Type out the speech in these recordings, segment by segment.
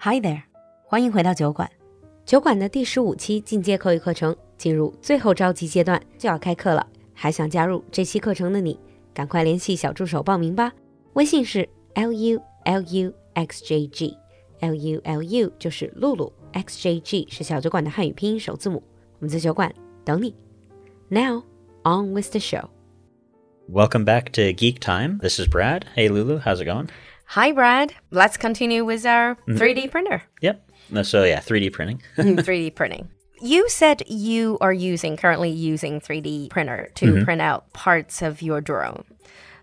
Hi there，欢迎回到酒馆。酒馆的第十五期进阶口语课程进入最后召集阶段，就要开课了。还想加入这期课程的你，赶快联系小助手报名吧。微信是 l u l u x j g，l u l u 就是露露，x j g 是小酒馆的汉语拼音首字母。我们在酒馆等你。Now on with the show. Welcome back to Geek Time. This is Brad. Hey, Lulu, how's it going? Hi, Brad. Let's continue with our mm-hmm. 3D printer. Yep. Uh, so, yeah, 3D printing. Mm, 3D printing. You said you are using currently using 3D printer to mm-hmm. print out parts of your drone.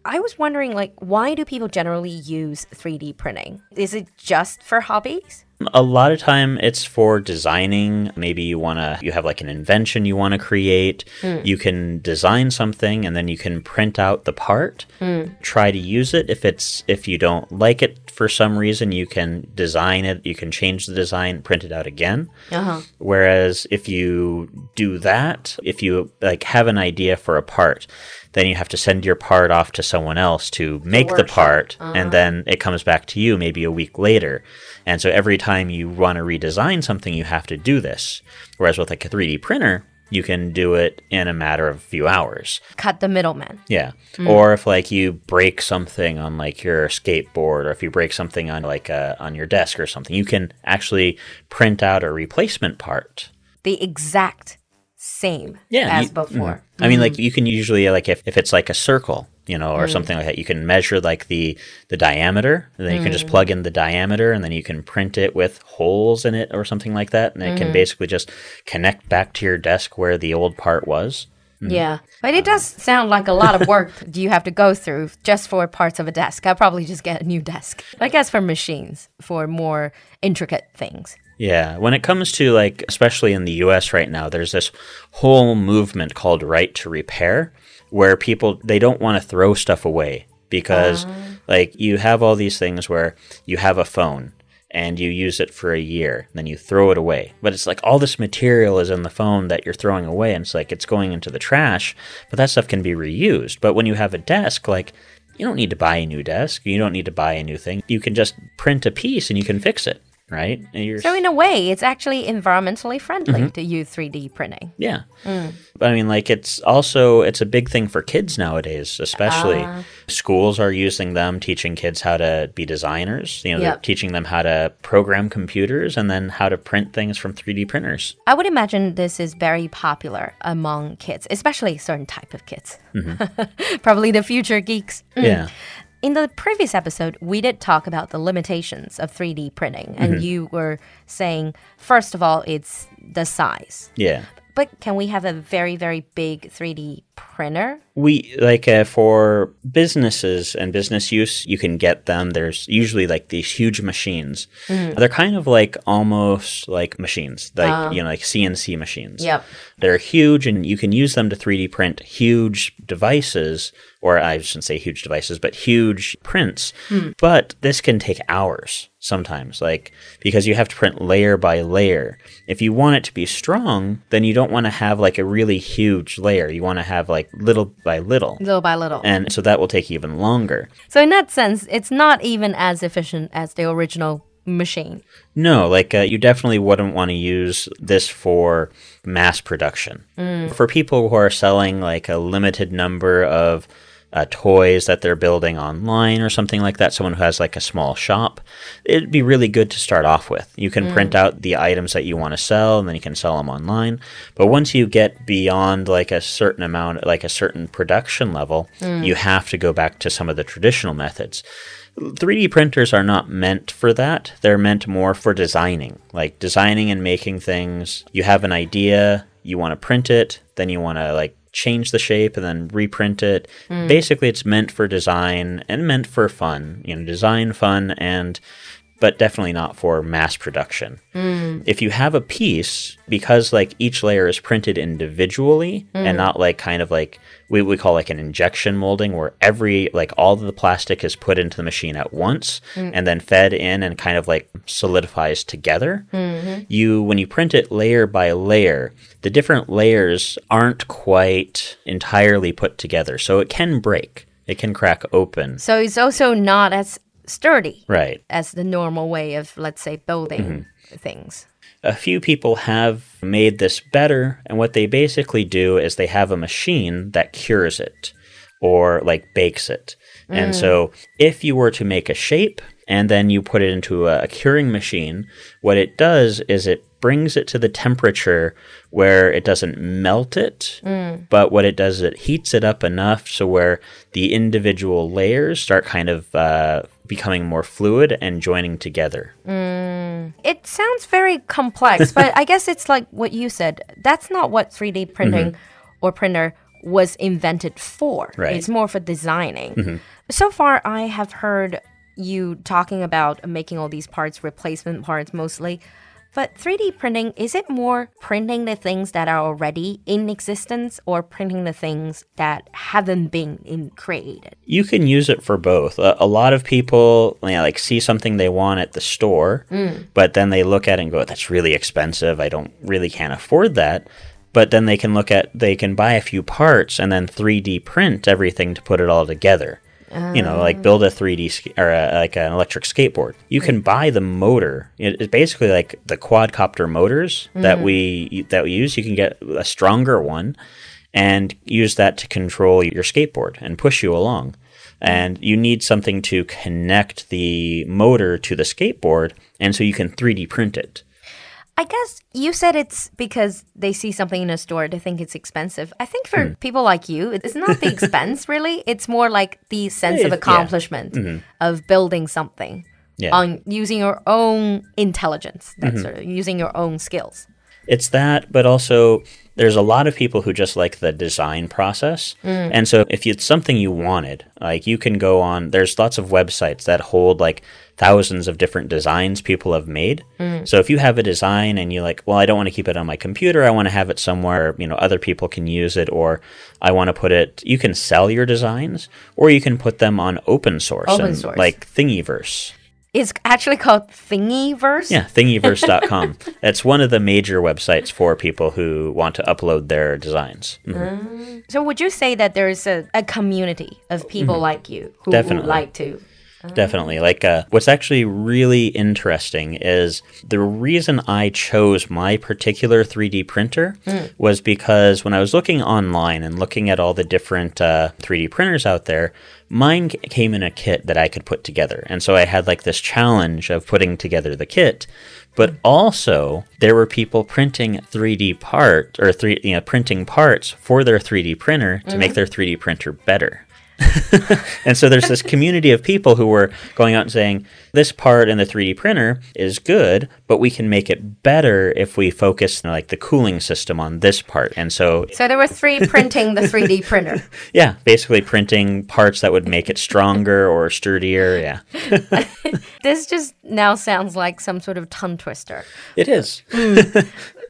I was wondering like why do people generally use 3D printing? Is it just for hobbies? A lot of time it's for designing. Maybe you want to, you have like an invention you want to create. Hmm. You can design something and then you can print out the part, hmm. try to use it. If it's, if you don't like it for some reason, you can design it, you can change the design, print it out again. Uh-huh. Whereas if you do that, if you like have an idea for a part, then you have to send your part off to someone else to make the part, and uh-huh. then it comes back to you maybe a week later. And so every time you want to redesign something, you have to do this. Whereas with like a 3D printer, you can do it in a matter of a few hours. Cut the middleman. Yeah. Mm. Or if like you break something on like your skateboard or if you break something on like uh, on your desk or something, you can actually print out a replacement part. The exact same Yeah, as you- mm-hmm. before. I mean, like mm. you can usually like if, if it's like a circle, you know, or Mm. something like that, you can measure like the the diameter, and then you can Mm. just plug in the diameter, and then you can print it with holes in it or something like that, and it Mm. can basically just connect back to your desk where the old part was. Yeah. But it does sound like a lot of work do you have to go through just for parts of a desk. I'll probably just get a new desk. I guess for machines, for more intricate things. Yeah, when it comes to like, especially in the US right now, there's this whole movement called right to repair where people they don't want to throw stuff away because ah. like you have all these things where you have a phone and you use it for a year, then you throw it away. But it's like all this material is in the phone that you're throwing away and it's like it's going into the trash, but that stuff can be reused. But when you have a desk like you don't need to buy a new desk. You don't need to buy a new thing. You can just print a piece and you can fix it, right? So in a way, it's actually environmentally friendly Mm-hmm. to use 3D printing. Yeah. Mm. But I mean, like, it's also, it's a big thing for kids nowadays, especially. Ah. Schools are using them, teaching kids how to be designers. You know, they're teaching them how to program computers and then how to print things from 3D printers. I would imagine this is very popular among kids, especially certain type of kids. Mm-hmm. Probably the future geeks. Mm. Yeah. In the previous episode, we did talk about the limitations of 3D printing, and mm-hmm. you were saying, first of all, it's the size. Yeah. But can we have a very, very big 3D printer? We like uh, for businesses and business use, you can get them. There's usually like these huge machines. Mm-hmm. They're kind of like almost like machines, like uh. you know, like CNC machines. Yep. They're huge, and you can use them to 3D print huge devices, or I shouldn't say huge devices, but huge prints. Hmm. But this can take hours sometimes, like because you have to print layer by layer. If you want it to be strong, then you don't want to have like a really huge layer. You want to have like little by little. Little by little. And so that will take even longer. so, in that sense, it's not even as efficient as the original machine. No, like uh, you definitely wouldn't want to use this for mass production. For people who are selling like a limited number of uh, toys that they're building online or something like that, someone who has like a small shop, it'd be really good to start off with. You can print out the items that you want to sell and then you can sell them online. But once you get beyond like a certain amount, like a certain production level, you have to go back to some of the traditional methods. 3D printers are not meant for that. They're meant more for designing, like designing and making things. You have an idea, you want to print it, then you want to like change the shape and then reprint it. Hmm. Basically, it's meant for design and meant for fun. You know, design, fun, and but definitely not for mass production. Mm. If you have a piece, because like each layer is printed individually and mm. not like kind of like we we call like an injection molding where every like all of the plastic is put into the machine at once mm. and then fed in and kind of like solidifies together. Mm-hmm. You when you print it layer by layer, the different layers aren't quite entirely put together, so it can break. It can crack open. So it's also not as sturdy. Right. As the normal way of, let's say, building Mm-hmm. things. A few people have made this better, and what they basically do is they have a machine that cures it or like bakes it. And so if you were to make a shape and then you put it into a, a curing machine, what it does is it brings it to the temperature where it doesn't melt it, but what it does is it heats it up enough so where the individual layers start kind of uh, becoming more fluid and joining together. Mm. It sounds very complex, but I guess it's like what you said. That's not what 3D mm-hmm. printing or printer was invented for. Right. It's more for designing. Mm-hmm. So far, I have heard you talking about making all these parts, replacement parts mostly. But 3D printing, is it more printing the things that are already in existence or printing the things that haven't been in created? You can use it for both. A, a lot of people you know, like see something they want at the store, mm. but then they look at it and go, "That's really expensive. I don't really can't afford that." But then they can look at they can buy a few parts and then 3D print everything to put it all together. You know, like build a 3D sk- or a, like an electric skateboard. You can buy the motor. It's basically like the quadcopter motors that mm. we that we use. You can get a stronger one and use that to control your skateboard and push you along. Mm. And you need something to connect the motor to the skateboard, and so you can 3D print it. I guess you said it's because they see something in a store, they think it's expensive. I think for hmm. people like you, it's not the expense really. It's more like the sense of Yeah. accomplishment mm-hmm. of building something Yeah. on using your own intelligence, that's mm-hmm. sort of using your own skills. It's that, but also there's a lot of people who just like the design process. Mm. And so if it's something you wanted, like you can go on, there's lots of websites that hold like thousands of different designs people have made. Mm. So if you have a design and you're like, well, I don't want to keep it on my computer, I want to have it somewhere, you know, other people can use it, or I want to put it, you can sell your designs, or you can put them on open source, Open and, source. like Thingiverse. It's actually called Thingiverse. Yeah, thingiverse.com. That's one of the major websites for people who want to upload their designs. Mhm. So would you say that there's a, a community of people like you who, Definitely. like to? Definitely. Like, uh, what's actually really interesting is the reason I chose my particular 3D printer was because when I was looking online and looking at all the different uh, 3D printers out there, mine came in a kit that I could put together. And so I had like this challenge of putting together the kit. But also, there were people printing 3D part or three, you know, printing parts for their 3D printer to make their 3D printer better. and so there's this community of people who were going out and saying, this part in the 3D printer is good, but we can make it better if we focus know, like the cooling system on this part. And so, So there were three printing the 3D printer. yeah, basically printing parts that would make it stronger or sturdier. Yeah, This just now sounds like some sort of tongue twister. it is. Hmm.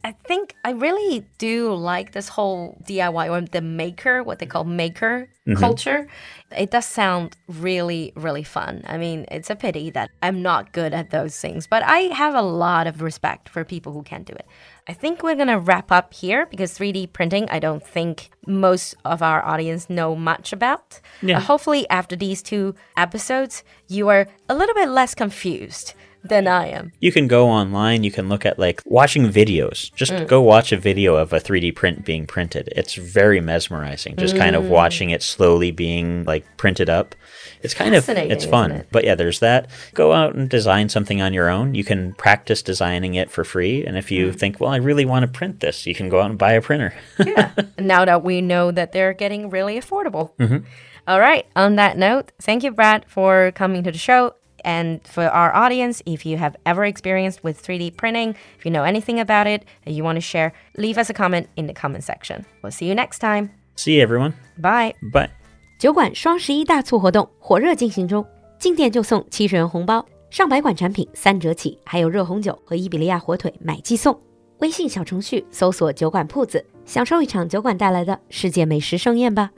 I think I really do like this whole DIY or the maker, what they call maker culture. It does sound really, really fun. I mean, it's a pity that I'm not good at those things, but I have a lot of respect for people who can do it. I think we're going to wrap up here because 3D printing, I don't think most of our audience know much about. Yeah. Uh, hopefully, after these two episodes, you are a little bit less confused than I am. You can go online, you can look at like watching videos. Just mm. go watch a video of a 3D print being printed. It's very mesmerizing. Just kind of mm. watching it slowly being like printed up. It's kind of it's fun. it? But yeah, there's that. Go out and design something on your own. You can practice designing it for free. And if you mm. think, well, I really want to print this, you can go out and buy a printer. yeah. Now that we know that they're getting really affordable. Mm-hmm. All right. On that note, thank you, Brad, for coming to the show. And for our audience, if you have ever experienced with 3D printing, if you know anything about it that you want to share, leave us a comment in the comment section. We'll see you next time. See you, everyone. Bye. Bye. 酒馆双十一大促活动火热进行中，进店就送七十元红包，上百款产品三折起，还有热红酒和伊比利亚火腿买即送。微信小程序搜索“酒馆铺子”，享受一场酒馆带来的世界美食盛宴吧。